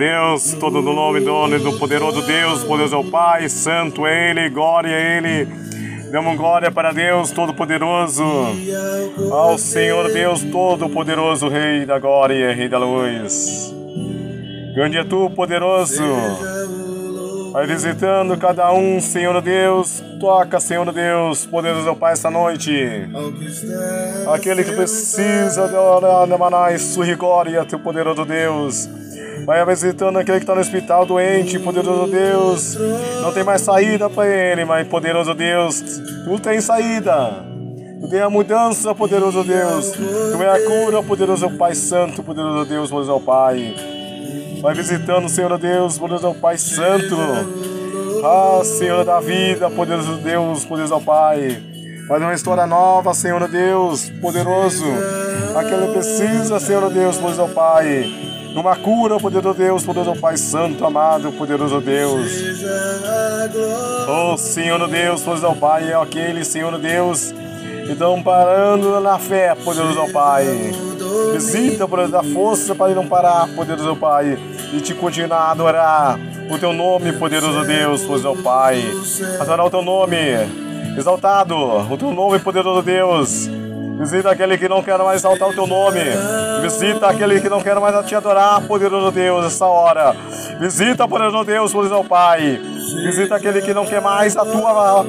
Deus, todo no nome do, do poderoso Deus, poderoso é o Pai, santo é Ele, glória a Ele. Damos glória para Deus Todo-Poderoso, ao Senhor Deus Todo-Poderoso, Rei da glória, Rei da luz. Grande é Tu, poderoso. Vai visitando cada um, Senhor Deus. Toca, Senhor Deus, poderoso é o Pai, esta noite. Aquele que precisa de orar, Namanai, sua glória, Teu poderoso Deus. Vai visitando aquele que está no hospital doente, poderoso Deus. Não tem mais saída para ele, mas poderoso Deus, tu tem saída. Tu tem a mudança, poderoso Deus. Tu é a cura, poderoso Pai Santo, poderoso Deus, poderoso Pai. Vai visitando, Senhor Deus, poderoso Pai Santo. Ah, Senhor da vida, poderoso Deus, poderoso Pai. Faz uma história nova, Senhor Deus, poderoso. Aquele precisa, Senhor Deus, poderoso Pai numa cura, poderoso Deus, poderoso Pai Santo, amado, poderoso Deus. Oh, Senhor Deus, poderoso Pai, é aquele, Senhor Deus, que estão parando na fé, poderoso Pai. Visita, poderoso, da força para não parar, poderoso Pai, e te continuar a adorar o teu nome, poderoso Deus, poderoso Pai. Adorar o teu nome, exaltado, o teu nome, poderoso Deus. Visita aquele que não quer mais exaltar o teu nome. Visita aquele que não quer mais te adorar, poderoso Deus, essa hora. Visita, poderoso Deus, poderoso Pai. Visita aquele que não quer mais a tua,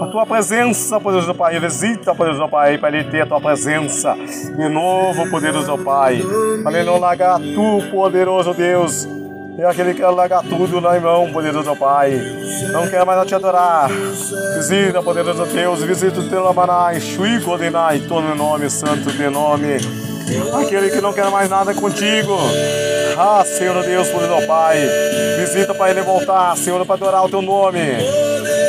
a tua presença, poderoso Pai. Visita, poderoso Pai, para ele ter a tua presença de novo, poderoso Pai. Para ele não largar tu, poderoso Deus. É aquele que largar tudo na mão, poderoso Pai. Não quer mais te adorar. Visita, poderoso Deus. Visita o teu Lamanai. Shui Godinai. Todo nome santo de nome. Aquele que não quer mais nada contigo. Ah, Senhor Deus, poderoso Pai. Visita para ele voltar, Senhor, para adorar o teu nome.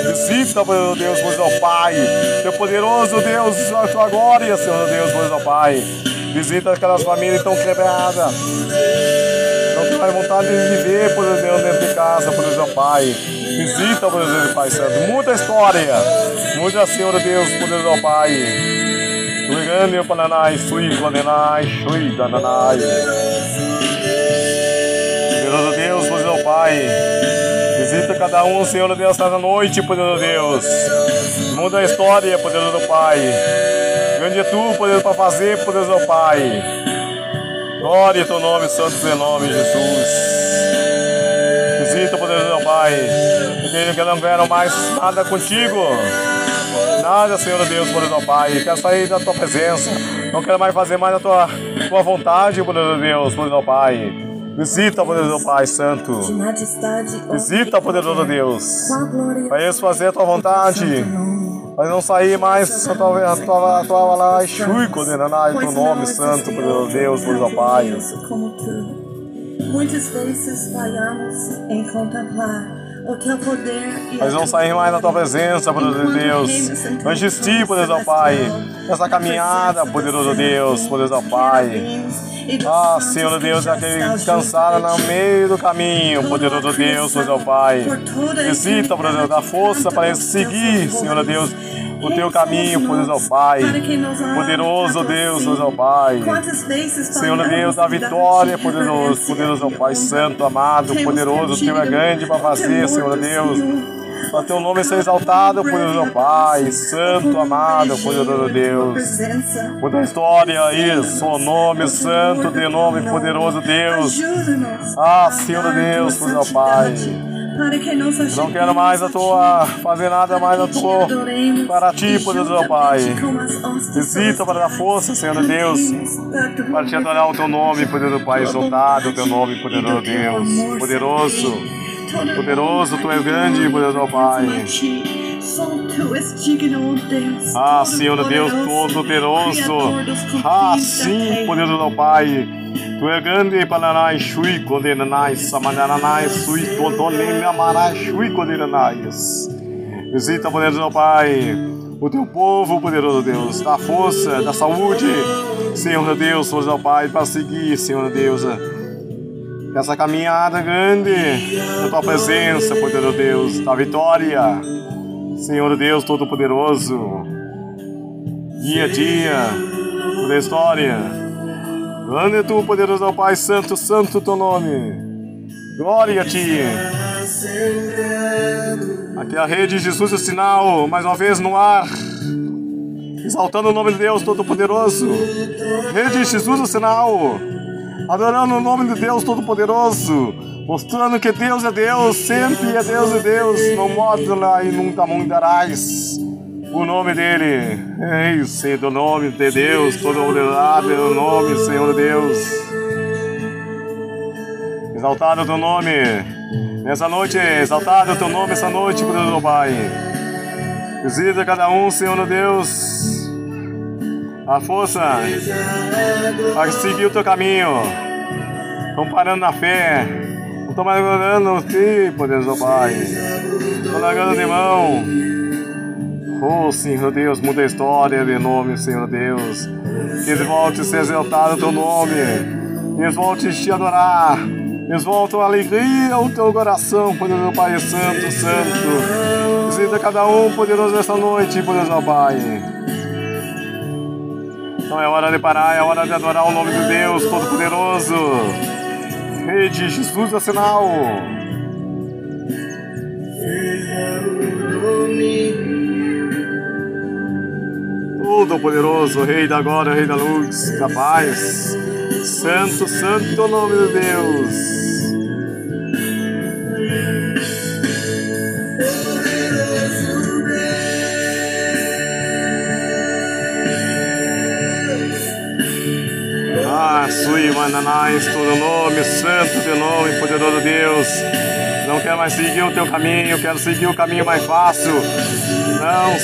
Visita, poderoso Deus, poderoso Pai. Teu poderoso Deus, a tua glória, Senhor Deus, poderoso Pai. Visita aquelas famílias tão quebradas vontade de viver, por Deus, dentro de casa, por Deus, Pai. Visita, por Deus, Pai Santo. Muita história. Muita Senhor Deus, por Deus, Pai. Ligando o Pananai, Sui, Pananai, Sui, Dananai. Poderoso Deus, poderoso Pai. Visita cada um, Senhor Deus, nessa noite, poderoso Deus. Muda a história, poderoso Pai. Grande é tu, poderoso para fazer, poderoso Pai. Glória ao teu nome, santo nome, Jesus. Visita, poderoso meu Pai. Entende que não quero mais nada contigo. Nada, Senhor Deus, poderoso Pai. Quero sair da tua presença. Não quero mais fazer mais a tua, tua vontade, poderoso Deus, poderoso Pai. Visita, poderoso Pai Santo. Visita, poderoso Deus. Para isso fazer a tua vontade. Mas não sair mais a tua, a tua, a tua lá, condenanai, teu nome santo, poderoso Deus, poderoso Pai. Muitas vezes falhamos em contemplar o teu poder Mas não sair mais da tua presença, poderoso Deus. Não desistir, poderoso Pai. Nessa caminhada, poderoso Deus, poderoso Pai. Ah, Senhor Deus, aquele cansado no meio do caminho, poderoso Deus, poderoso Pai. Visita, poderoso, dá força para seguir, Senhor Deus, o teu caminho, poderoso Pai. Poderoso Deus, poderoso Pai. Senhor Deus, a vitória, poderoso, poderoso Pai Santo, amado, poderoso, teu é grande para fazer, Senhor Deus. Para teu nome ser exaltado, poderoso Pai, Santo, amado, poderoso Deus. Muda história, isso, o nome santo, de nome poderoso Deus. Ah, Senhor Deus, poderoso Pai. Não quero mais a tua, fazer nada mais a tua, para ti, poderoso Pai. Visita para dar força, Senhor Deus, para te adorar o teu nome, poderoso Pai, exaltado o teu nome, poderoso Deus, poderoso, poderoso, tu és grande, poderoso Pai. Ah, Senhor Deus Todo-Poderoso. Ah, sim, poderoso Pai. Tu é grande, Pananai, Shui, Condenanai, Samananai, Sui, Todonem, Amarai, Shui, Condenanai. Visita, poderoso Pai, o teu povo, poderoso Deus, da força, da saúde, Senhor Deus, poderoso Pai, para seguir, Senhor Deus, essa caminhada grande, na tua presença, poderoso Deus, da vitória. Senhor Deus Todo-Poderoso. dia a dia, toda a história. Grande é tu, poderoso ao Pai, santo, santo teu nome. Glória a ti. Aqui é a rede Jesus o sinal, mais uma vez no ar. Exaltando o nome de Deus Todo-Poderoso. Rede Jesus o sinal. Adorando o nome de Deus Todo-Poderoso. Mostrando que Deus é Deus, sempre é Deus e Deus. Não modula e nunca mudarás o nome dele. Ei, Senhor, do nome de Deus, todo ordenado é o nome, Senhor Deus. Exaltado o teu nome nessa noite, exaltado o teu nome essa noite, meu Pai. Visita cada um, Senhor Deus, a força a seguir o teu caminho. Estão parando na fé, estão mais adorando Ti, poderoso Pai. Estão largando de mão. Oh, Senhor Deus, muda a história de nome, Senhor Deus. Que eles voltem a ser exaltado o teu nome. Que eles voltem a te adorar. Eles voltem a alegria ao teu coração, poderoso Pai Santo, Santo. Visita cada um, poderoso, nesta noite, poderoso Pai. Então é hora de parar, é hora de adorar o nome de Deus Todo-Poderoso. Rei de Jesus é sinal. Todo-Poderoso, Rei da glória, Rei da luz, da paz. Santo, santo nome de Deus. Ah, Sui Mananais, todo nome, santo teu nome, poderoso Deus. Não quero mais seguir o teu caminho, quero seguir o caminho mais fácil. Não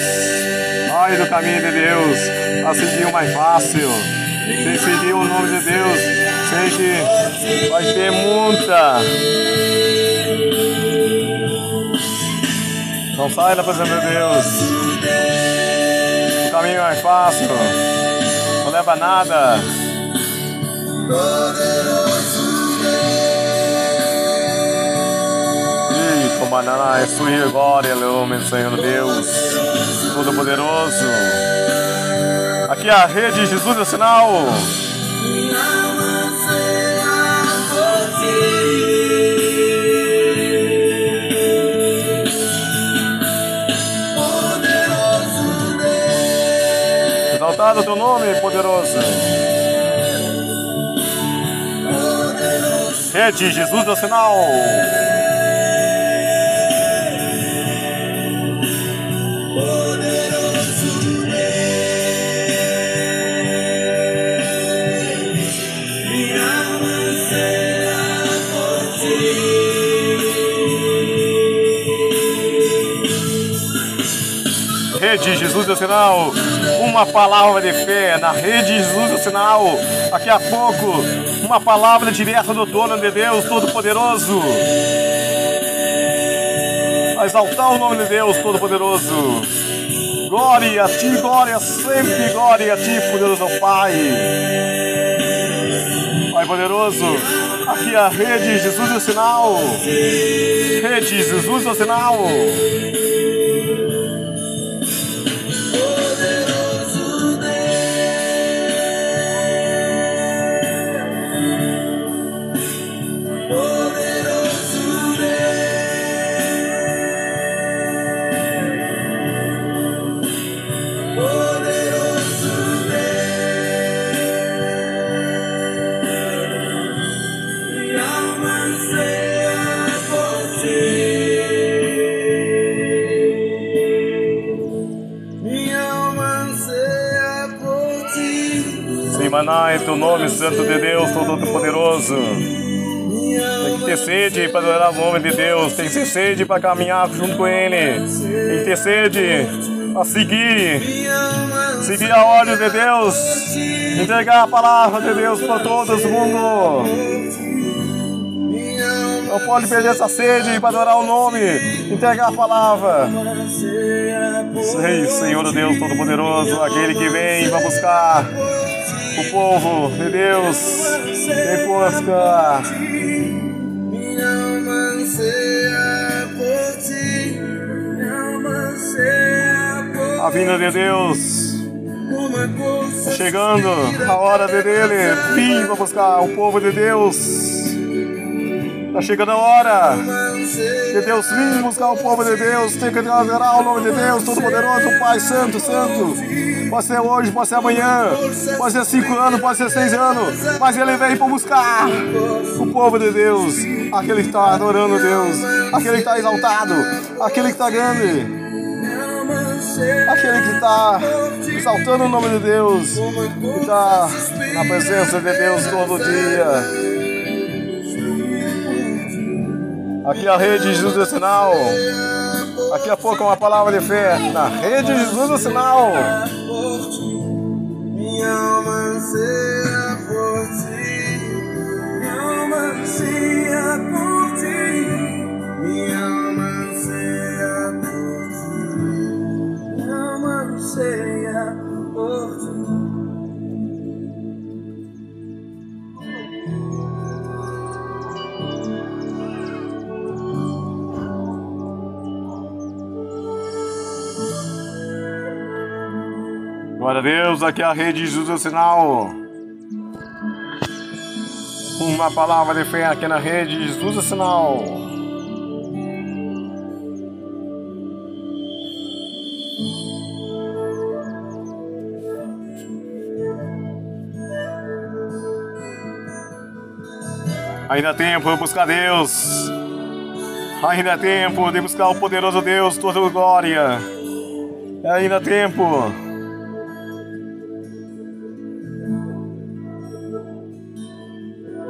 sai do caminho de Deus, a seguir o mais fácil. Se seguir o nome de Deus, sei que vai ter muita. Não sai da presença de Deus. O caminho é mais fácil, não leva nada. Comandará é sua glória, homem, Senhor Deus, Todo-Poderoso. Aqui é a rede Jesus é o sinal. Exaltado o teu nome, poderoso. Rede Jesus é o sinal. Rede Jesus é o sinal, uma palavra de fé na rede Jesus o sinal. Daqui a pouco, uma palavra direta do trono de Deus Todo-Poderoso. A exaltar o nome de Deus Todo-Poderoso. Glória a ti, glória sempre, glória a ti, poderoso Pai. Pai poderoso, aqui a rede Jesus o sinal. Rede Jesus o sinal. Nome, Santo de Deus, Todo-Poderoso. Tem que ter sede para adorar o nome de Deus, tem que ter sede para caminhar junto com Ele, tem que ter sede para seguir, seguir a ordem de Deus, entregar a palavra de Deus para todo mundo. Não pode perder essa sede para adorar o nome, entregar a palavra. Sei, Senhor Deus Todo-Poderoso, aquele que vem para buscar o povo de Deus em busca. Minha alma anseia por ti, minha alma anseia por A vinda de Deus Está chegando a hora de dele. Vim para buscar o povo de Deus. Está chegando a hora de Deus vir buscar o povo de Deus. Tem que adorar o nome de Deus, Todo-Poderoso, Pai Santo, Santo. Pode ser hoje, pode ser amanhã, pode ser cinco anos, pode ser seis anos. Mas ele vem para buscar o povo de Deus. Aquele que está adorando Deus. Aquele que está exaltado. Aquele que está grande. Aquele que está exaltando o nome de Deus, que está na presença de Deus todo dia. Aqui a rede Jesus é sinal. Daqui a pouco uma palavra de fé. Na rede Jesus é sinal. Minha alma anseia por ti. Minha alma anseia por ti. Minha alma anseia por ti. Minha alma anseia Glória a Deus, aqui a rede Jesus é sinal. Uma palavra de fé aqui na rede Jesus é sinal. Ainda há tempo de buscar Deus. Ainda há tempo de buscar o poderoso Deus, toda glória. Ainda há tempo.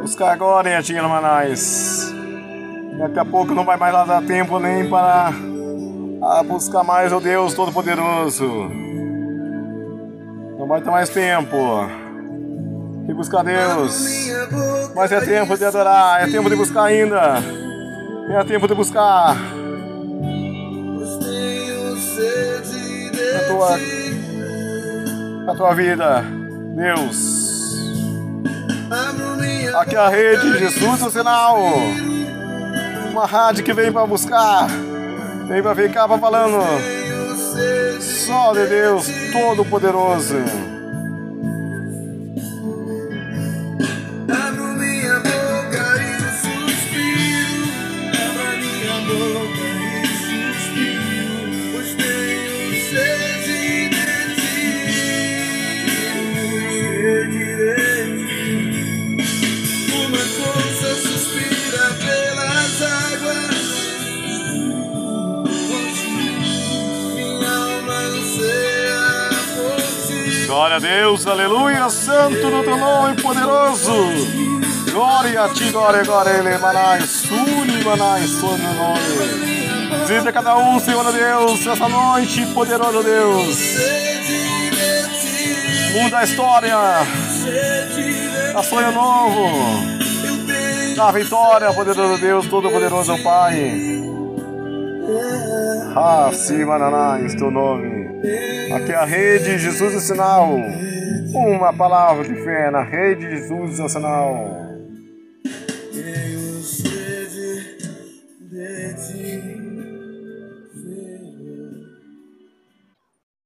Buscar agora, Atinha Manais. Daqui a pouco não vai mais lá dar tempo nem para a buscar mais o Deus Todo-Poderoso. Não vai ter mais tempo de buscar Deus. Mas é tempo de adorar, é tempo de buscar ainda. É tempo de buscar a tua, a tua vida, Deus. Aqui é a rede Jesus o sinal. Uma rádio que vem para buscar, vem para ficar pra falando. Só de Deus Todo-Poderoso. Glória a Deus, aleluia, santo no teu nome poderoso. Glória a ti, glória, glória, ele, manai, suni, manai, suni, nome. Visita cada um, Senhor Deus, essa noite, poderoso Deus. Muda a história, dá sonho novo, dá vitória, poderoso Deus, todo-poderoso Pai. Ah, sim, mananás, teu nome. Aqui é a rede Jesus é sinal. Uma palavra de fé na rede Jesus é sinal.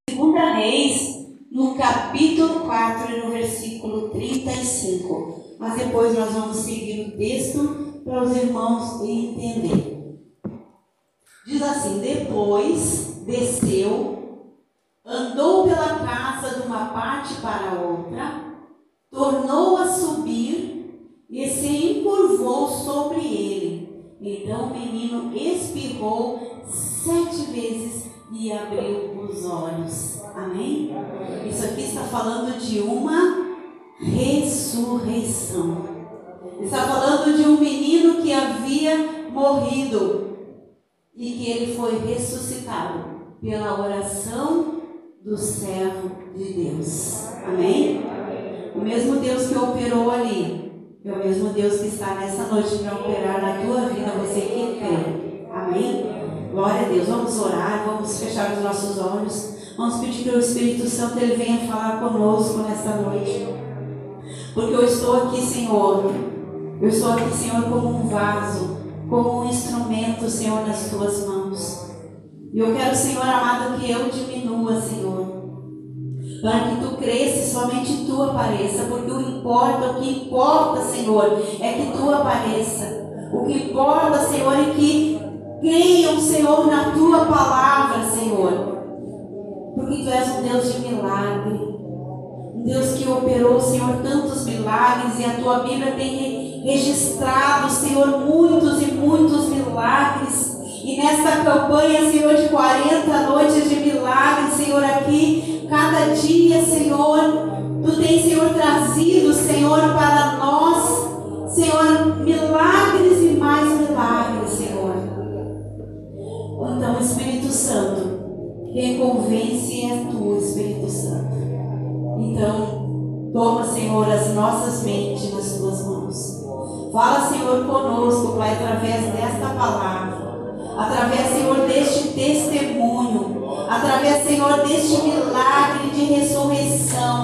Segunda Reis, no capítulo 4 e no versículo 35. Mas depois nós vamos seguir o texto para os irmãos entenderem. Diz assim: Depois desceu, andou pela casa de uma parte para outra, tornou a subir e se encurvou sobre ele. Então o menino espirrou sete vezes e abriu os olhos. Amém? Isso aqui está falando de uma ressurreição. Está falando de um menino que havia morrido e que ele foi ressuscitado pela oração do servo de Deus. Amém? O mesmo Deus que operou ali é o mesmo Deus que está nessa noite para operar na tua vida, você que crê. Amém? Glória a Deus. Vamos orar, vamos fechar os nossos olhos. Vamos pedir que o Espírito Santo ele venha falar conosco nesta noite. Porque eu estou aqui, Senhor. Eu estou aqui, Senhor, como um vaso, como um instrumento, Senhor, nas tuas mãos. E eu quero, Senhor amado, que eu diminua, Senhor. para que tu cresça, somente tu apareça, porque o importa, o que importa, Senhor, é que tu apareça. O que importa, Senhor, é que creiam, Senhor, na tua palavra, Senhor. Porque tu és um Deus de milagre. Um Deus que operou, Senhor, tantos milagres e a tua Bíblia tem registrado, Senhor, muitos e muitos milagres. E nesta campanha, Senhor, de 40 noites de milagres, Senhor, aqui, cada dia, Senhor, Tu tens, Senhor, trazido, Senhor, para nós, Senhor, milagres e mais milagres, Senhor. Então, Espírito Santo, quem convence é Tu, Espírito Santo. Então, toma, Senhor, as nossas mentes nas Tuas mãos. Fala, Senhor, conosco, Pai, através desta palavra através, Senhor, deste testemunho, através, Senhor, deste milagre de ressurreição.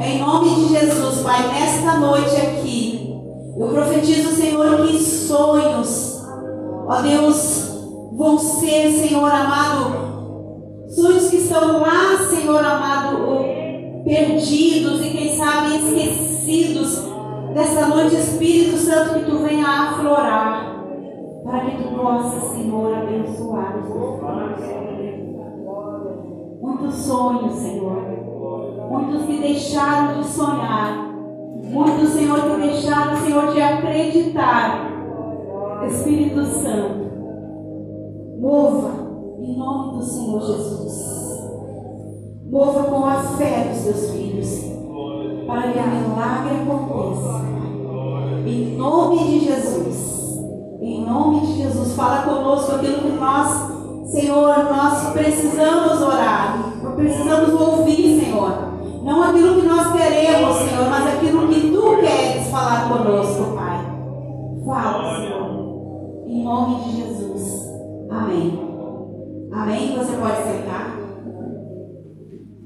Em nome de Jesus, Pai, nesta noite aqui, eu profetizo, Senhor, que sonhos, ó Deus, vão ser, Senhor amado, sonhos que estão lá, Senhor amado, perdidos e quem sabe esquecidos. Dessa noite, Espírito Santo, que tu venha aflorar para que tu possas, Senhor, abençoar os teus filhos. Muitos sonhos, Senhor. Muitos que deixaram de sonhar. Muitos, Senhor, que deixaram, Senhor, de acreditar. Espírito Santo, mova em nome do Senhor Jesus. Mova com a fé dos teus filhos. Para que a milagre aconteça. Em nome de Jesus. Em nome de Jesus, fala conosco aquilo que nós, Senhor, nós precisamos orar, precisamos ouvir, Senhor. Não aquilo que nós queremos, Senhor, mas aquilo que Tu queres falar conosco, Pai. Fala, Senhor. Em nome de Jesus. Amém. Amém? Você pode sentar.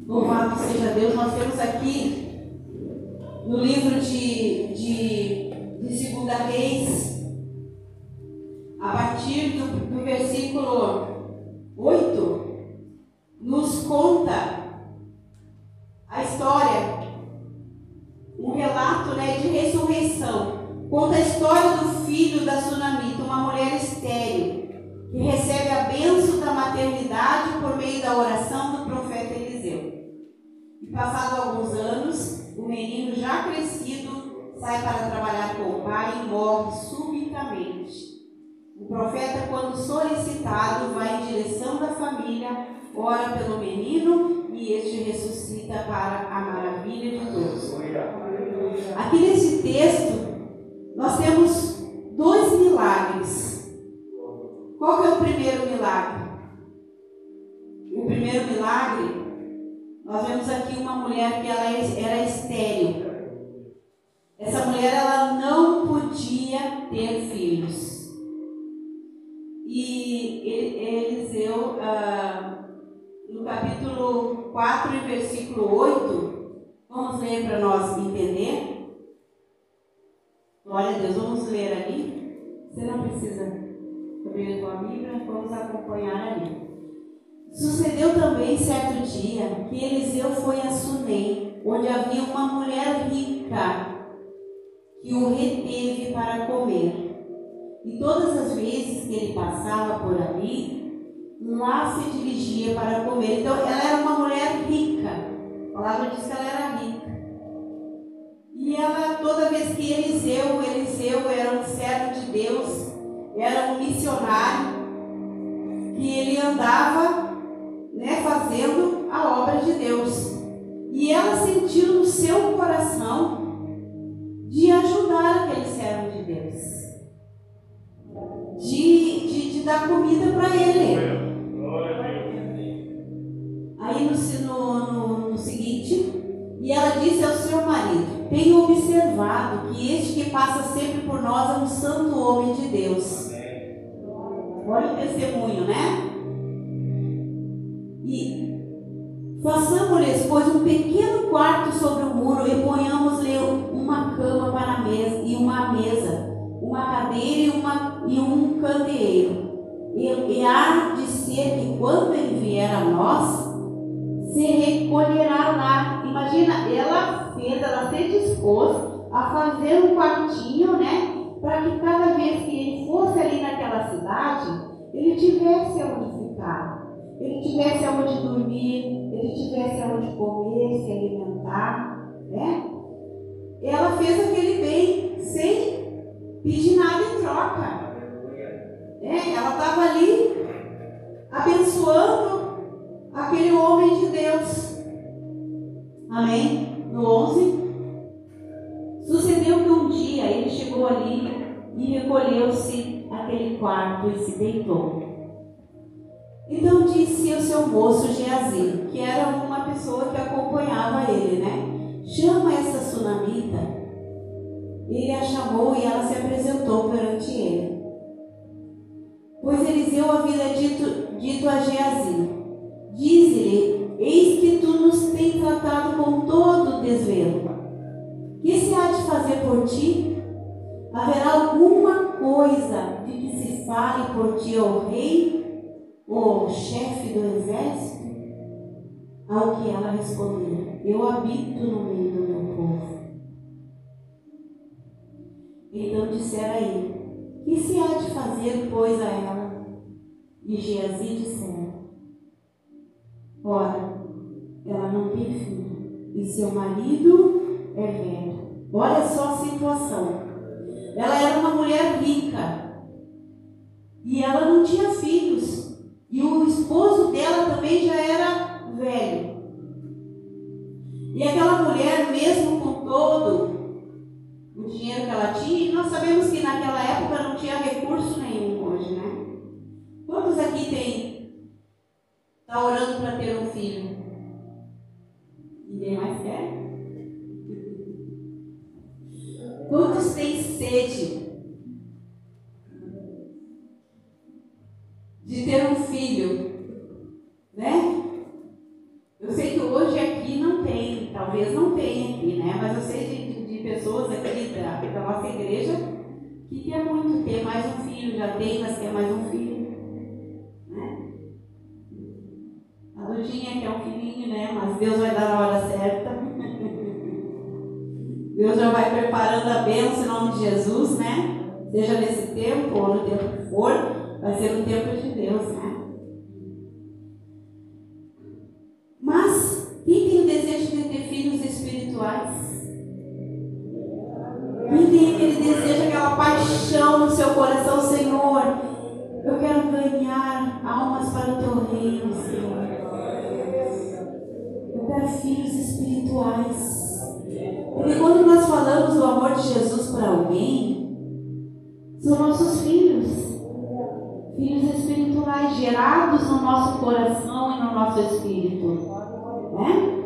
Louvado seja Deus. Nós temos aqui no livro de, de, de Segunda Reis, a partir do, do versículo 8, nos conta a história, um relato né, de ressurreição. Conta a história do filho da Sunamita, uma mulher estéril, que recebe a bênção da maternidade por meio da oração do profeta Eliseu. E passado alguns sai para trabalhar com o pai e morre subitamente. O profeta, quando solicitado, vai em direção da família, ora pelo menino e este ressuscita para a maravilha de todos. Aqui nesse texto, nós temos dois milagres. Qual que é o primeiro milagre? O primeiro milagre, nós vemos aqui uma mulher que ela é, era estéril. Essa mulher ela não podia ter filhos. E Eliseu, ah, no capítulo 4 e versículo 8, vamos ler para nós entender. Glória a Deus, vamos ler ali. Você não precisa abrir a tua Bíblia, vamos acompanhar ali. Sucedeu também certo dia que Eliseu foi a Sunem, onde havia uma mulher rica que o reteve para comer. E todas as vezes que ele passava por ali, lá se dirigia para comer. Então, ela era uma mulher rica. A palavra diz que ela era rica. E ela, toda vez que Eliseu, Eliseu era um servo de Deus, era um missionário, que ele andava né, fazendo a obra de Deus. E ela sentiu no seu coração de aquele servo de Deus de, de, de dar comida para ele. Aí no, no, no, no seguinte, e ela disse ao seu marido: Tenho observado que este que passa sempre por nós é um santo homem de Deus. Olha o testemunho, né? E façamos-lhes, pois, um pequeno quarto sobre o muro e ponhamos-lhe e um candeeiro. E, e há de ser que quando ele vier a nós, se recolherá lá. Imagina, ela fez, ela se dispôs a fazer um quartinho, né? Para que cada vez que ele fosse ali naquela cidade, ele tivesse onde ficar, ele tivesse onde dormir, ele tivesse onde comer, se alimentar, né? Ela fez aquele bem sem pedir nada em troca. Né? Ela estava ali abençoando aquele homem de Deus. Amém? No 11. Sucedeu que um dia ele chegou ali e recolheu-se àquele quarto e se deitou. Então disse o seu moço Geazi, que era uma pessoa que acompanhava ele, né? Chama essa sunamita. Ele a chamou e ela se apresentou perante ele. Pois Eliseu havia dito, dito a Geazi: Dize-lhe, eis que tu nos tens tratado com todo desvelo. Que se há de fazer por ti? Haverá alguma coisa de que se fale por ti ao rei ou chefe do exército? Ao que ela respondeu: Eu habito no meio do meu povo. Então disseram a ele: Que se há de fazer, pois, a ela? E Geazi disseram: Ora, ela não tem filho, e seu marido é velho. Olha só a situação. Ela era uma mulher rica e ela não tinha filhos. E o esposo dela também já era velho. E aquela mulher, mesmo com todo dinheiro que ela tinha, e nós sabemos que naquela época não tinha recurso nenhum hoje, né? Quantos aqui tem está orando para ter um filho? Ninguém mais quer? Quantos têm sede já tem, mas quer mais um filho. Né? A Dudinha quer um filhinho, né? Mas Deus vai dar na hora certa. Deus já vai preparando a bênção em nome de Jesus, né? Seja nesse tempo ou no tempo que for, vai ser o tempo de Deus, né? Quero filhos espirituais. Porque quando nós falamos do amor de Jesus para alguém, são nossos filhos. Filhos espirituais gerados no nosso coração e no nosso espírito. Né?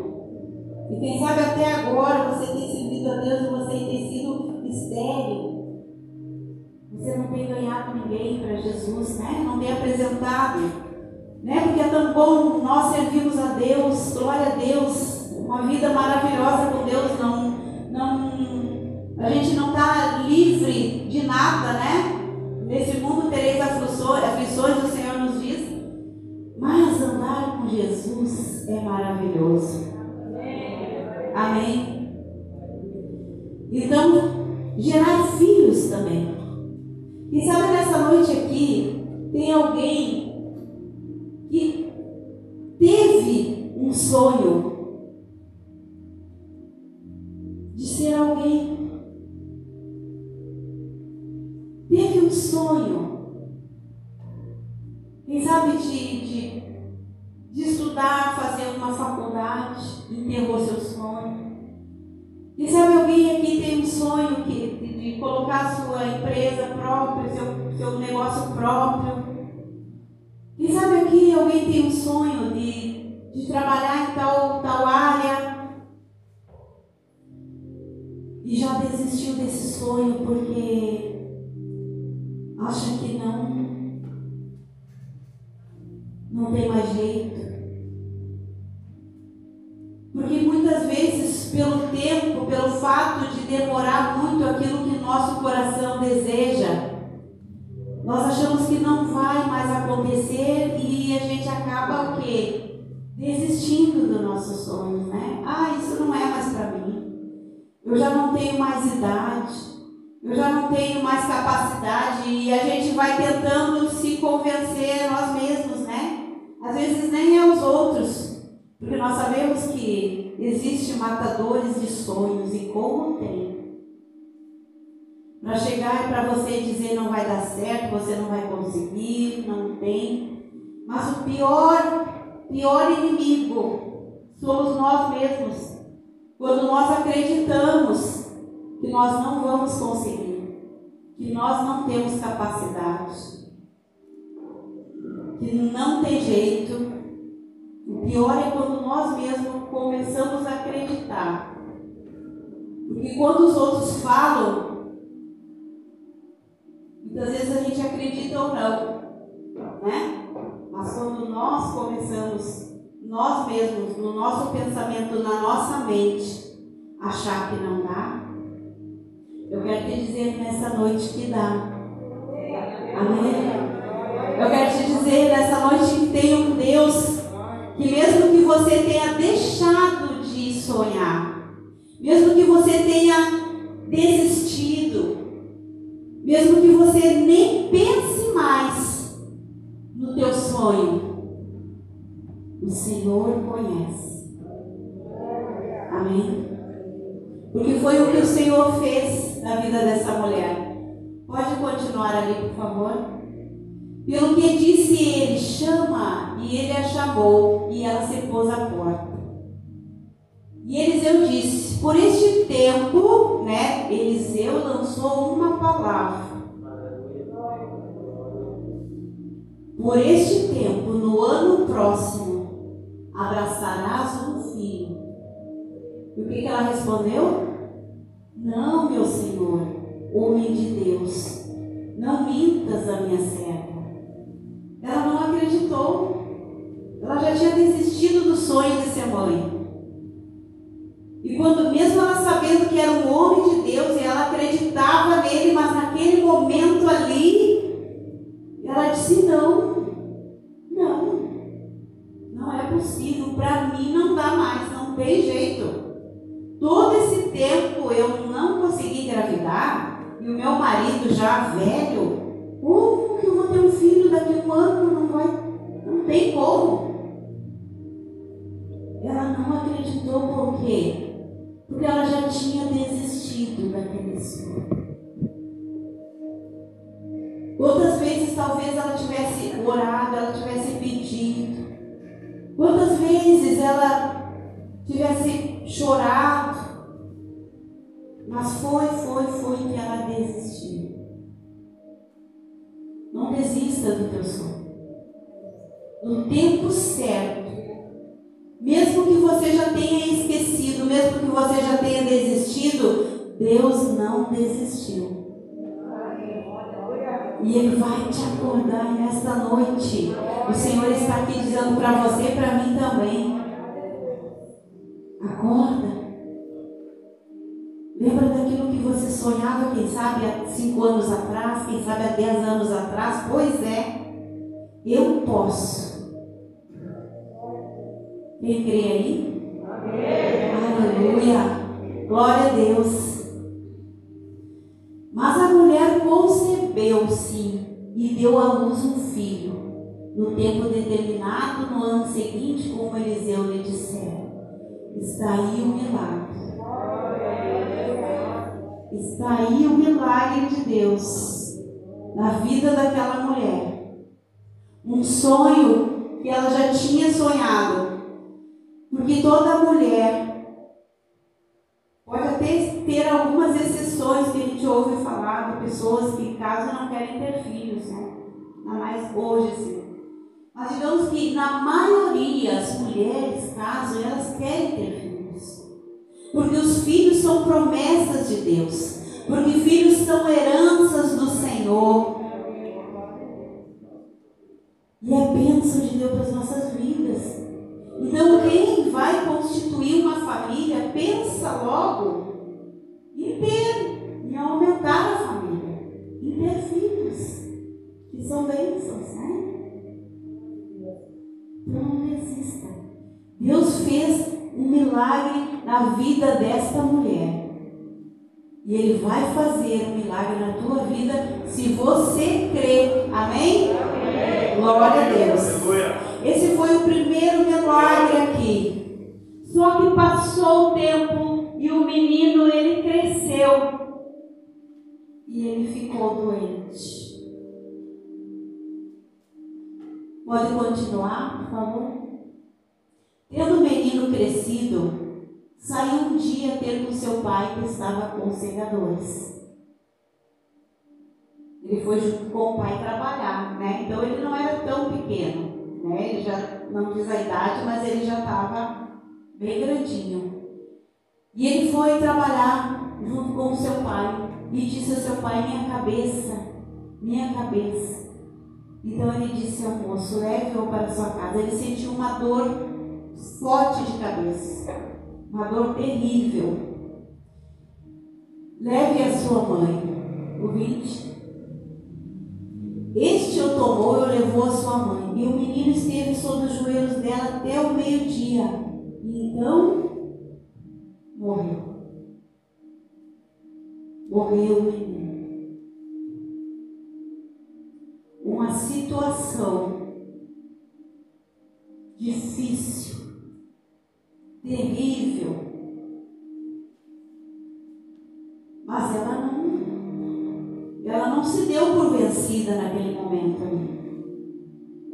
E quem sabe até agora você tem servido a Deus e você tem sido estéreo. Você não tem ganhado ninguém para Jesus, né? Não tem apresentado. Né? Porque é tão bom nós servirmos a Deus, glória a Deus, uma vida maravilhosa com Deus, não, não, a gente não está livre de nada, né? Nesse mundo tereis aflições, aflições, o Senhor nos diz, mas andar com Jesus é maravilhoso. Amém? Então, gerar filhos também. E sabe, nessa noite aqui, tem alguém sonho de ser alguém. Teve um sonho. Quem sabe de, de, de estudar, fazer uma faculdade, enterrou seu sonho. Quem sabe alguém aqui tem um sonho que, de, de colocar sua empresa própria, seu, seu negócio próprio. Quem sabe aqui alguém tem um sonho de, de trabalhar em tal, tal área e já desistiu desse sonho porque acha que não não tem mais jeito. Capacidade e a gente vai tentando se convencer nós mesmos, né? Às vezes nem é os outros, porque nós sabemos que existe matadores de sonhos e como tem. Para chegar para você dizer não vai dar certo, você não vai conseguir, não tem. Mas o pior, pior inimigo somos nós mesmos. Quando nós acreditamos que nós não vamos conseguir, que nós não temos capacidade, que não tem jeito. O pior é quando nós mesmos começamos a acreditar. Porque quando os outros falam, muitas vezes a gente acredita ou não, né? Mas quando nós começamos, nós mesmos, no nosso pensamento, na nossa mente, achar que não dá, eu quero te dizer nessa noite que dá. Amém? Eu quero te dizer nessa noite que tem um Deus que mesmo que você tenha deixado de sonhar, mesmo que você tenha desistido, mesmo que você nem pense mais no teu sonho, o Senhor conhece. Amém? Porque foi o que o Senhor fez na vida dessa mulher. Pode continuar ali, por favor. Pelo que disse ele, chama, e ele a chamou, e ela se pôs à porta. E Eliseu disse: Por este tempo, né, Eliseu lançou uma palavra. Por este tempo, no ano próximo, abraçarás um filho. E o que, que ela respondeu? Não, meu senhor, homem de Deus, não mintas a minha serva. Ela não acreditou. Ela já tinha desistido do sonho de ser mãe. E quando, mesmo ela sabendo que era um homem de Deus e ela acreditava nele, mas naquele momento ali, ela disse: Não, não, não é possível, para mim não dá mais, não tem jeito. Todo esse tempo eu não consegui engravidar e o meu marido já velho, como que eu vou ter um filho daqui a um ano? Não vai, não tem como. Ela não acreditou por quê? Porque ela já tinha desistido daquele sonho. Quantas vezes talvez ela tivesse orado, ela tivesse pedido. Quantas vezes ela tivesse chorado. Mas foi, foi, foi que ela desistiu. Não desista do teu sonho. No tempo certo, mesmo que você já tenha esquecido, mesmo que você já tenha desistido, Deus não desistiu. E Ele vai te acordar nesta noite. O Senhor está aqui dizendo para você e para mim também. Acorda. Lembra daquilo que você sonhava, quem sabe, há cinco anos atrás, quem sabe há dez anos atrás? Pois é, eu posso. Quem crê aí? Amém. Aleluia. Glória a Deus. Mas a mulher concebeu, sim, e deu à luz um filho, no tempo determinado, no ano seguinte, como Eliseu lhe dissera. Está aí o milagre. Está aí o milagre de Deus na vida daquela mulher. Um sonho que ela já tinha sonhado. Porque toda mulher pode até ter algumas exceções que a gente ouve falar de pessoas que casam não querem ter filhos, né? Ainda mais hoje, assim. Mas digamos que na maioria as mulheres casam e elas querem ter filhos. Porque os filhos são promessas de Deus. Porque filhos são heranças do Senhor. E é bênção de Deus para as nossas vidas. Então, quem vai constituir uma família, pensa logo ter, em aumentar a família, em ter filhos, que são bênçãos, né? Não desista. Deus fez um milagre na vida desta mulher. E Ele vai fazer um milagre na tua vida se você crer. Amém? Glória a Deus. Esse foi o primeiro milagre aqui. Só que passou o tempo e o menino ele cresceu e ele ficou doente. Pode continuar, por favor? Tendo o menino crescido, saiu um dia ter com seu pai que estava com os segadores. Ele foi junto com o pai trabalhar, né? Então ele não era tão pequeno, né? Ele já não diz a idade, mas ele já estava bem grandinho. E ele foi trabalhar junto com o seu pai e disse ao seu pai: Minha cabeça, minha cabeça. Então ele disse ao moço: Leve-o para sua casa. Ele sentiu uma dor forte de cabeça, uma dor terrível. Leve a sua mãe. O 20. Este o tomou e o levou a sua mãe. E o menino esteve sobre os joelhos dela até o meio-dia. E então morreu. Morreu o menino. Uma situação difícil, terrível. Mas ela não, ela não se deu por vencida naquele momento.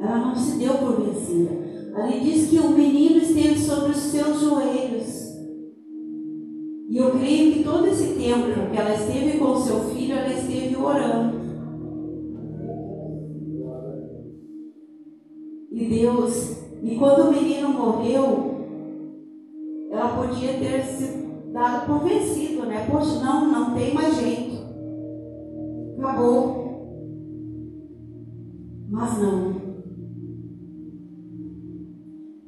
Ela não se deu por vencida. Ali diz que o menino esteve sobre os seus joelhos. E eu creio que todo esse tempo que ela esteve com seu filho, ela esteve orando. E Deus, e quando o menino morreu, ela podia ter se dado por vencido, né? Poxa, não, não tem mais jeito. Acabou. Mas não.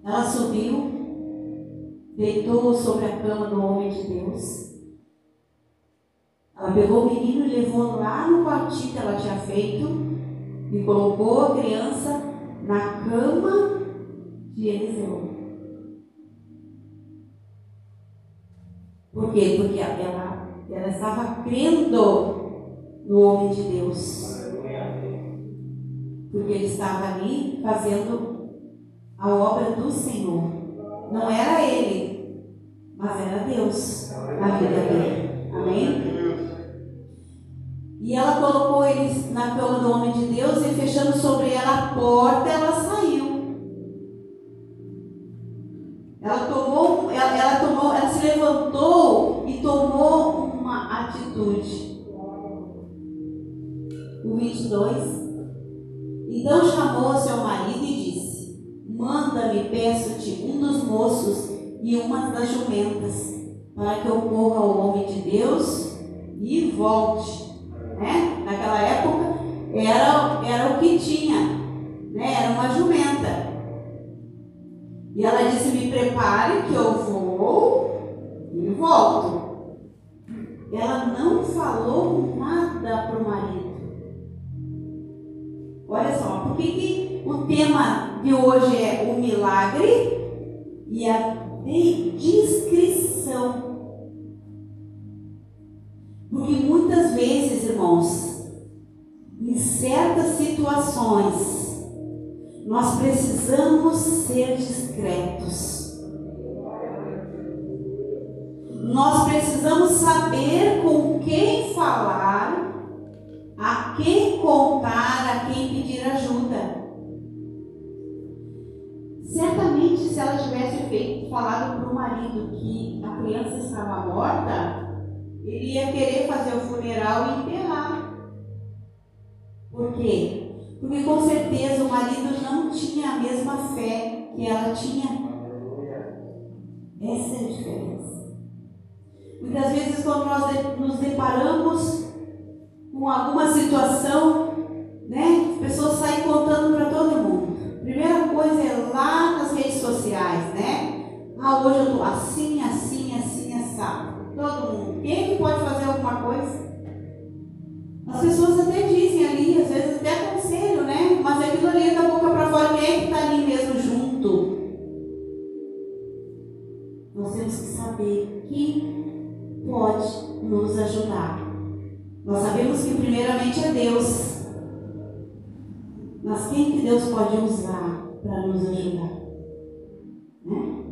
Ela subiu, deitou sobre a cama do homem de Deus. Ela pegou o menino e levou lá no quartinho que ela tinha feito e colocou a criança na cama de Eliseu. Por quê? Porque ela, ela estava crendo no homem de Deus. Porque ele estava ali fazendo a obra do Senhor. Não era ele, mas era Deus na vida dele. Amém? E ela colocou ele na cama do homem de Deus e fechando sobre ela a porta, ela saiu. Ela tomou, ela, ela tomou, ela se levantou e tomou uma atitude. O 22. Então chamou seu marido e disse: Manda-me, peço-te, um dos moços e uma das jumentas, para que eu corra ao homem de Deus e volte. Né? Naquela época era, era o que tinha, né? era uma jumenta. E ela disse: Me prepare que eu vou e volto. Ela não falou nada para o marido. Olha só, por que, que o tema de hoje é o milagre e a discrição? Porque muitas vezes, irmãos, em certas situações, nós precisamos ser discretos. Nós precisamos saber com quem falar, a quem contar, a quem pedir ajuda. Certamente, se ela tivesse feito, falado para o marido que a criança estava morta, ele ia querer fazer o funeral e enterrar. Por quê? Porque com certeza o marido não tinha a mesma fé que ela tinha. Essa é a diferença. Muitas vezes, quando nós nos deparamos com alguma situação, né, as pessoas saem contando para todo mundo. Primeira coisa é lá nas redes sociais, né? Ah, hoje eu estou assim, assim. Todo mundo. Quem é que pode fazer alguma coisa? As pessoas até dizem ali, às vezes até conselho, né? Mas aquilo ali é da boca para fora, quem é que está ali mesmo junto? Nós temos que saber que pode nos ajudar. Nós sabemos que primeiramente é Deus. Mas quem que Deus pode usar para nos ajudar? Né?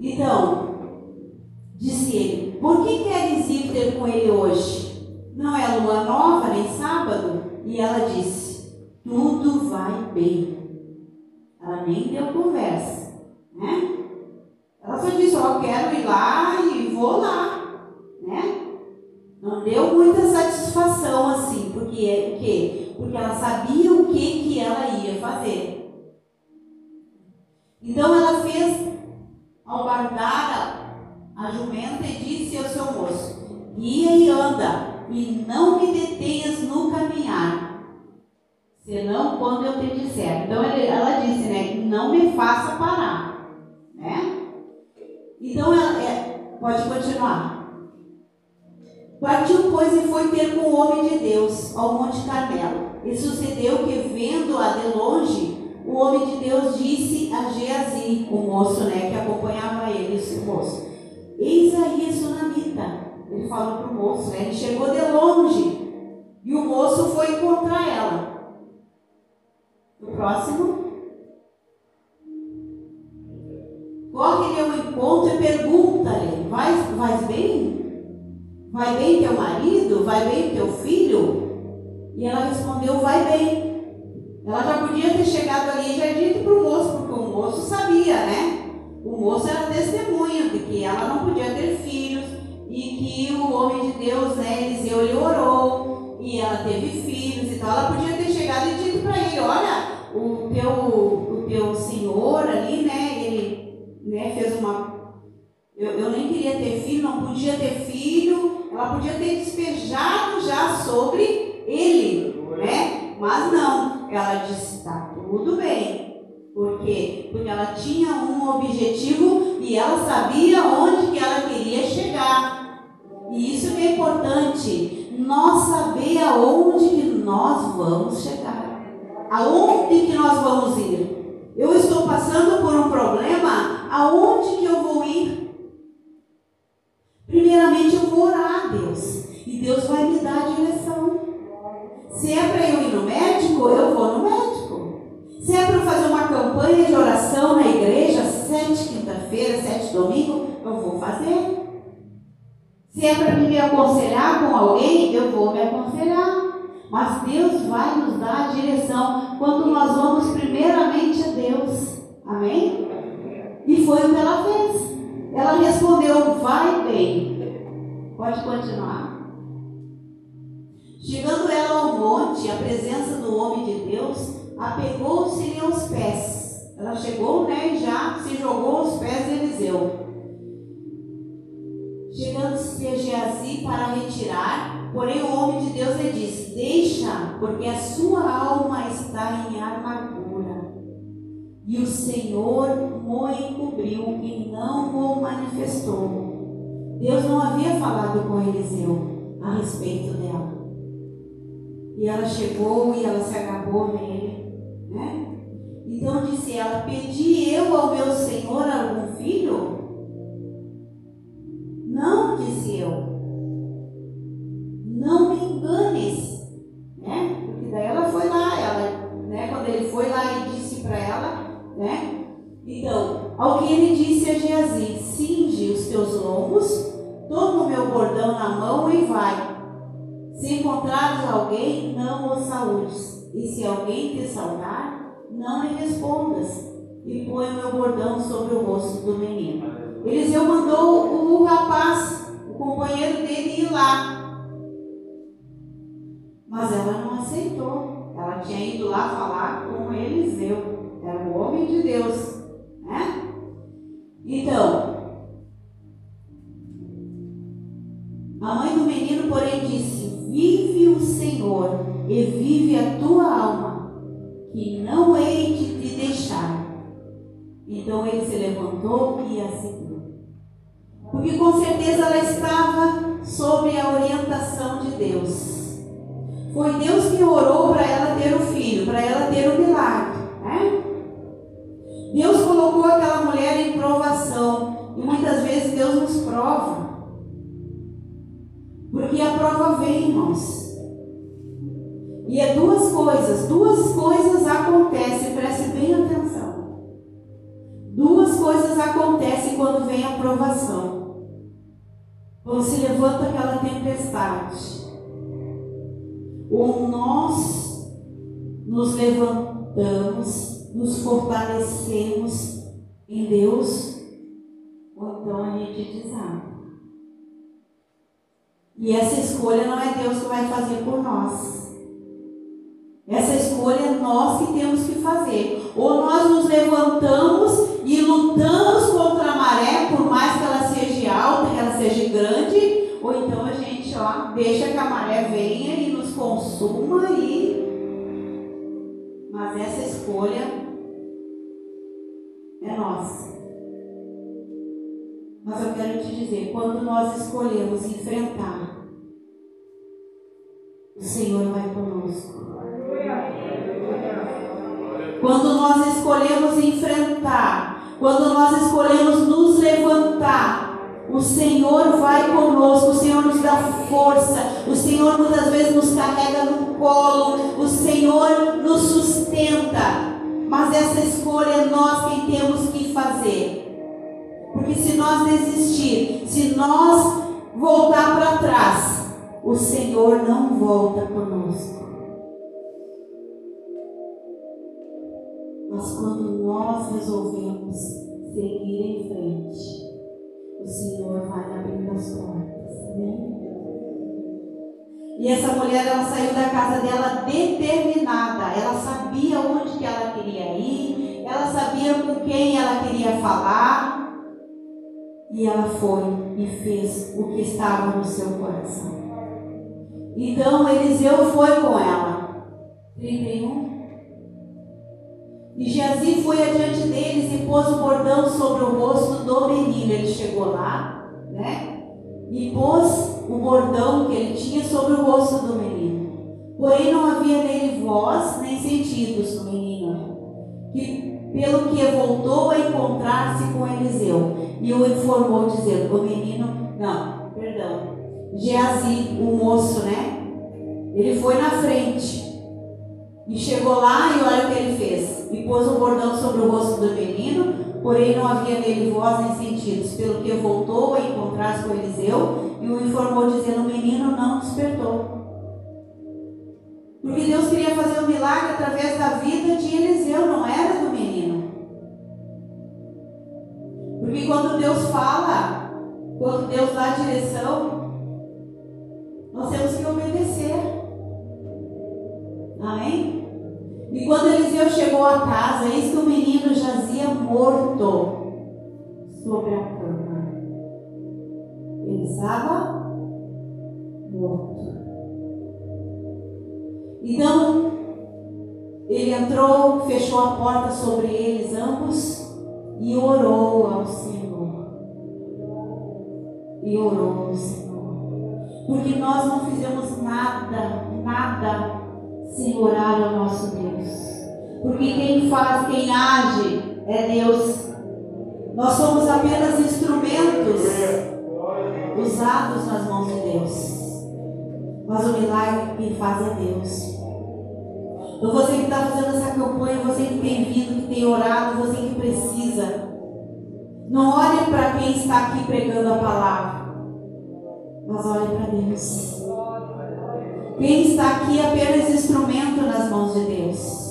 Então, disse ele, por que queres ir ter com ele hoje? Não é lua nova nem sábado? E ela disse, tudo vai bem. Ela nem deu conversa, né? Ela só disse, ó, quero ir lá e vou lá, né? Não deu muita satisfação assim, porque, é, porque, porque ela sabia o que, que ela ia fazer. Então ela jumenta e disse ao seu moço: Guia e anda, e não me detenhas no caminhar, senão quando eu te disser. Então ela disse, né? Não me faça parar, né? Então ela é, pode continuar. Partiu, pois, e foi ter com o homem de Deus ao Monte Carmelo. E sucedeu que, vendo-a de longe, o homem de Deus disse a Geazi, o moço né, que acompanhava ele, esse moço: Eis aí a sunamita. Ele falou para o moço, né, ele chegou de longe e o moço foi encontrar ela. O próximo. Corre-lhe ao encontro e pergunta-lhe: vais, vais bem? Vai bem teu marido? Vai bem teu filho? E ela respondeu: Vai bem. Ela já podia ter chegado ali e já dito para o moço, porque o moço sabia, né? O moço era testemunha de que ela não podia ter filhos e que o homem de Deus, né, Eliseu, ele orou e ela teve filhos e tal. Ela podia ter chegado e dito para ele: Olha, o teu, o teu senhor ali, né, ele né, fez uma. Eu, eu nem queria ter filho, não podia ter filho. Ela podia ter despejado já sobre ele, né? Mas não, ela disse: está tudo bem. Por quê? Porque ela tinha um objetivo e ela sabia onde que ela queria chegar. E isso que é importante, nós saber aonde que nós vamos chegar. Aonde que nós vamos ir? Eu estou passando por um problema, aonde que eu vou ir? Primeiramente eu vou orar a Deus. E Deus vai me dar a direção. Se é para eu ir no médico, eu vou no médico. Se é para eu fazer uma campanha de oração na igreja, sete quinta-feira, sete domingo, eu vou fazer. Se é para me aconselhar com alguém, eu vou me aconselhar. Mas Deus vai nos dar a direção quando nós vamos primeiramente a Deus. Amém? E foi o que ela fez. Ela respondeu: Vai bem. Pode continuar. Chegando ela ao monte, a presença do homem de Deus apegou-se-lhe aos pés. Ela chegou, né, e já se jogou aos pés de Eliseu. Chegando-se a Geazi para retirar, porém o homem de Deus lhe disse: Deixa, porque a sua alma está em amargura. E o Senhor o encobriu e não o manifestou. Deus não havia falado com Eliseu a respeito dela. E ela chegou e ela se agarrou nele, né? Então disse ela: Pedi eu ao meu Senhor algum filho? Não, disse eu. Não me enganes, né? Porque daí ela foi lá, ela, né? Quando ele foi lá e disse para ela, né? Então, ao que ele disse a Geazi: Cinge os teus lombos, toma o meu bordão na mão e vai. Se encontrares alguém, não o saúdes. E se alguém te saudar, não lhe respondas. E põe o meu bordão sobre o rosto do menino. Eliseu mandou o rapaz, o companheiro dele, ir lá. Mas ela não aceitou. Ela tinha ido lá falar com Eliseu. Era o homem de Deus. Né? Então, a mãe do menino, porém, disse: Vive o Senhor e vive a tua alma, que não hei de te deixar. Então ele se levantou e a seguiu. Porque com certeza ela estava sob a orientação de Deus. Foi Deus que orou para ela ter o filho, para ela ter o milagre. Né? Deus colocou aquela mulher em provação E muitas vezes Deus nos prova. Porque a prova vem, irmãos. E é duas coisas, duas coisas acontecem, preste bem atenção. Duas coisas acontecem quando vem a provação. Quando se levanta aquela tempestade. Ou nós nos levantamos, nos fortalecemos em Deus, ou então a gente desaba. E essa escolha não é Deus que vai fazer por nós. Essa escolha é nós que temos que fazer. Ou nós nos levantamos e lutamos contra a maré, por mais que ela seja alta, que ela seja grande, ou então a gente ó, deixa que a maré venha e nos consuma e. Mas essa escolha é nossa. Mas eu quero te dizer, quando nós escolhemos enfrentar, o Senhor vai conosco. Quando nós escolhemos enfrentar, quando nós escolhemos nos levantar, o Senhor vai conosco, o Senhor nos dá força, o Senhor muitas vezes nos carrega no colo, o Senhor nos sustenta. Mas essa escolha é nós quem temos que fazer. Porque se nós desistir, se nós voltar para trás, o Senhor não volta conosco. Mas quando nós resolvemos seguir em frente, o Senhor vai abrindo as portas. Amém? E essa mulher, ela saiu da casa dela determinada. Ela sabia onde que ela queria ir. Ela sabia com quem ela queria falar. E ela foi e fez o que estava no seu coração. Então Eliseu foi com ela. 31. E Geazi foi adiante deles e pôs o bordão sobre o rosto do menino. Ele chegou lá, né? E pôs o bordão que ele tinha sobre o rosto do menino. Porém, não havia nele voz nem sentidos no menino. Que, pelo que voltou a encontrar-se com Eliseu. E o informou, dizendo: O menino, não, perdão. Geazi, o moço, né? Ele foi na frente. E chegou lá e olha o que ele fez. E pôs o bordão sobre o rosto do menino, porém não havia nele voz nem sentidos, pelo que voltou a encontrar-se com Eliseu e o informou, dizendo: O menino não despertou. Porque Deus queria fazer um milagre através da vida de Eliseu, não era do menino. Porque quando Deus fala, quando Deus dá direção, nós temos que obedecer. Amém? E quando Eliseu chegou à casa, eis que o menino jazia morto sobre a cama. Ele estava morto. Então, ele entrou, fechou a porta sobre eles ambos e orou ao Senhor. E orou ao Senhor. Porque nós não fizemos nada, nada sem orar ao nosso Deus. Porque quem faz, quem age é Deus. Nós somos apenas instrumentos usados nas mãos de Deus. Mas o milagre quem faz é Deus. Então você que está fazendo essa campanha, você que tem vindo, que tem orado, você que precisa. Não olhe para quem está aqui pregando a palavra, mas olhe para Deus. Quem está aqui é apenas instrumento nas mãos de Deus.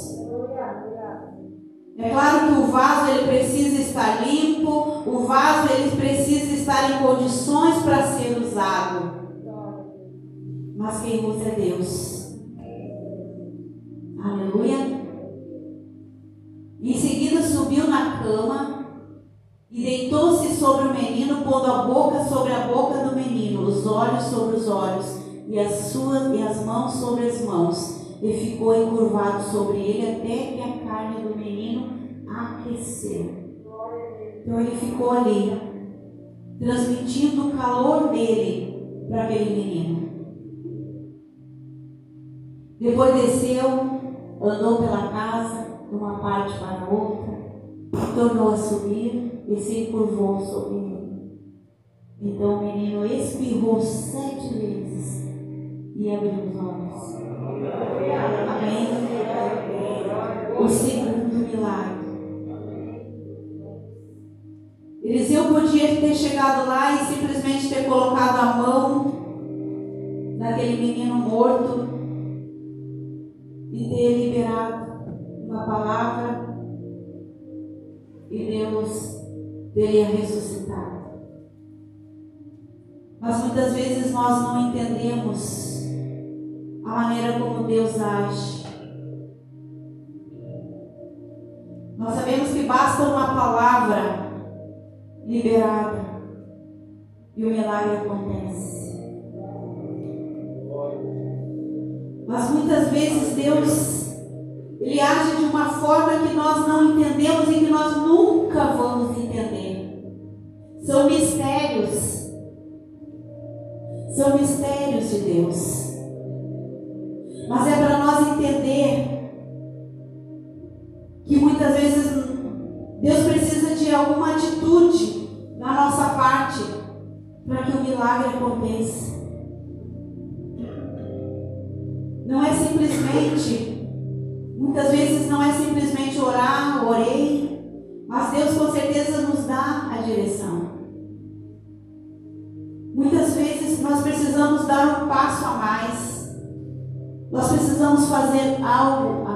É claro que o vaso ele precisa estar limpo, o vaso ele precisa estar em condições para ser usado. Mas quem usa é Deus. Aleluia. Em seguida subiu na cama e deitou-se sobre o menino, pondo a boca sobre a boca do menino, os olhos sobre os olhos e as suas e as mãos sobre as mãos, e ficou encurvado sobre ele até que a carne do menino aqueceu. Então ele ficou ali, transmitindo o calor dele para aquele menino. Depois desceu, andou pela casa, de uma parte para outra, tornou a subir e se encurvou sobre ele. Então o menino espirrou sete vezes e abriu os olhos. Amém? O segundo milagre. Eliseu podia ter chegado lá e simplesmente ter colocado a mão naquele menino morto e ter liberado uma palavra e Deus teria ressuscitado. Mas muitas vezes nós não entendemos a maneira como Deus age. Nós sabemos que basta uma palavra liberada e o milagre acontece. Mas muitas vezes Deus ele age de uma forma que nós não entendemos e que nós nunca vamos entender. São mistérios. São mistérios de Deus. Muitas vezes Deus precisa de alguma atitude da nossa parte para que o milagre aconteça. Não é simplesmente, muitas vezes não é simplesmente orar, orei, mas Deus com certeza nos dá a direção. Muitas vezes nós precisamos dar um passo a mais. Nós precisamos fazer algo a.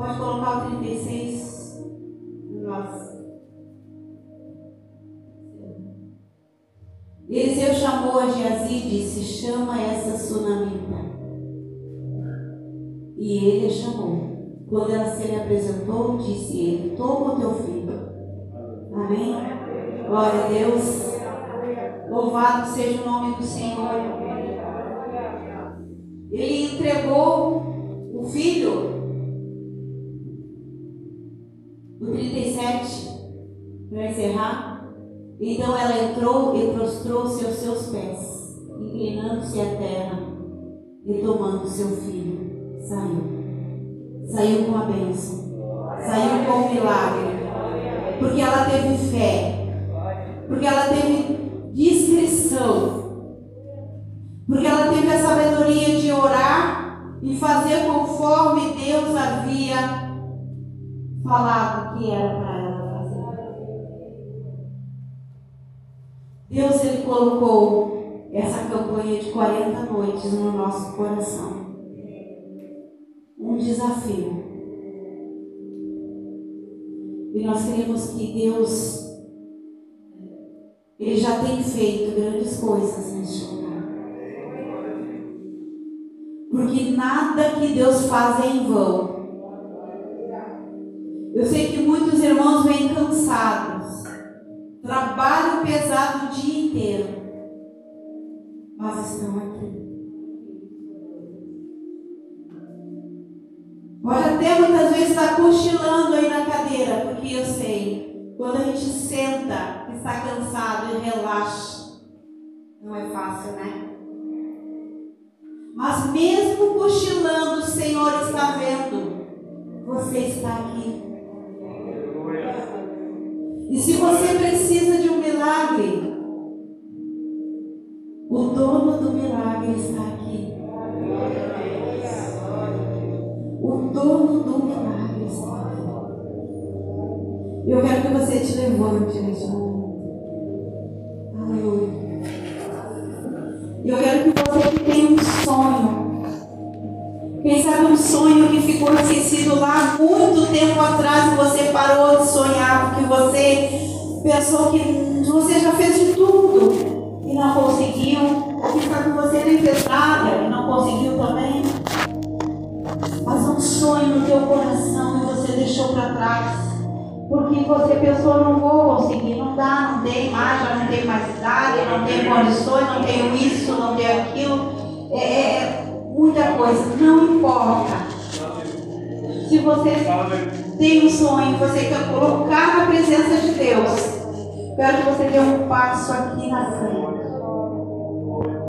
Pode colocar o 36. Nossa. Eliseu chamou a Geazi e disse: Chama essa sunamita. E ele a chamou. Quando ela se lhe apresentou, disse ele: Toma o teu filho. Amém? Glória a Deus. Louvado seja o nome do Senhor. Ele entregou o filho. O 37, para encerrar. Então ela entrou e prostrou-se aos seus pés, inclinando-se à terra e tomando seu filho, saiu. Saiu com a bênção, saiu com o milagre, porque ela teve fé, porque ela teve discrição, porque ela teve a sabedoria de orar e fazer conforme Deus havia falado que era para ela fazer. Deus ele colocou essa campanha de 40 noites no nosso coração. Um desafio. E nós queremos que Deus ele já tem feito grandes coisas neste lugar. Porque nada que Deus faz é em vão. Eu sei que muitos irmãos vêm cansados, trabalham pesado o dia inteiro, mas estão aqui. Pode até muitas vezes estar cochilando aí na cadeira, porque eu sei, quando a gente senta, está cansado e relaxa, não é fácil, né? Mas mesmo cochilando, o Senhor está vendo. Você está aqui. E se você precisa de um milagre, o dono do milagre está aqui. O dono do milagre está aqui. Eu quero que você te levante neste quem sabe um sonho que ficou esquecido lá muito tempo atrás e você parou de sonhar porque você pensou que você já fez de tudo e não conseguiu, ou quem sabe você nem fez nada e não conseguiu também. Mas um sonho no teu coração e você deixou para trás. Porque você pensou, não vou conseguir, não dá, não tem mais, já não tenho mais idade, não tenho condições, não tenho isso, não tenho aquilo. É, é muita coisa, não importa. Se você tem um sonho, você quer colocar na presença de Deus, quero que você dê um passo aqui na frente.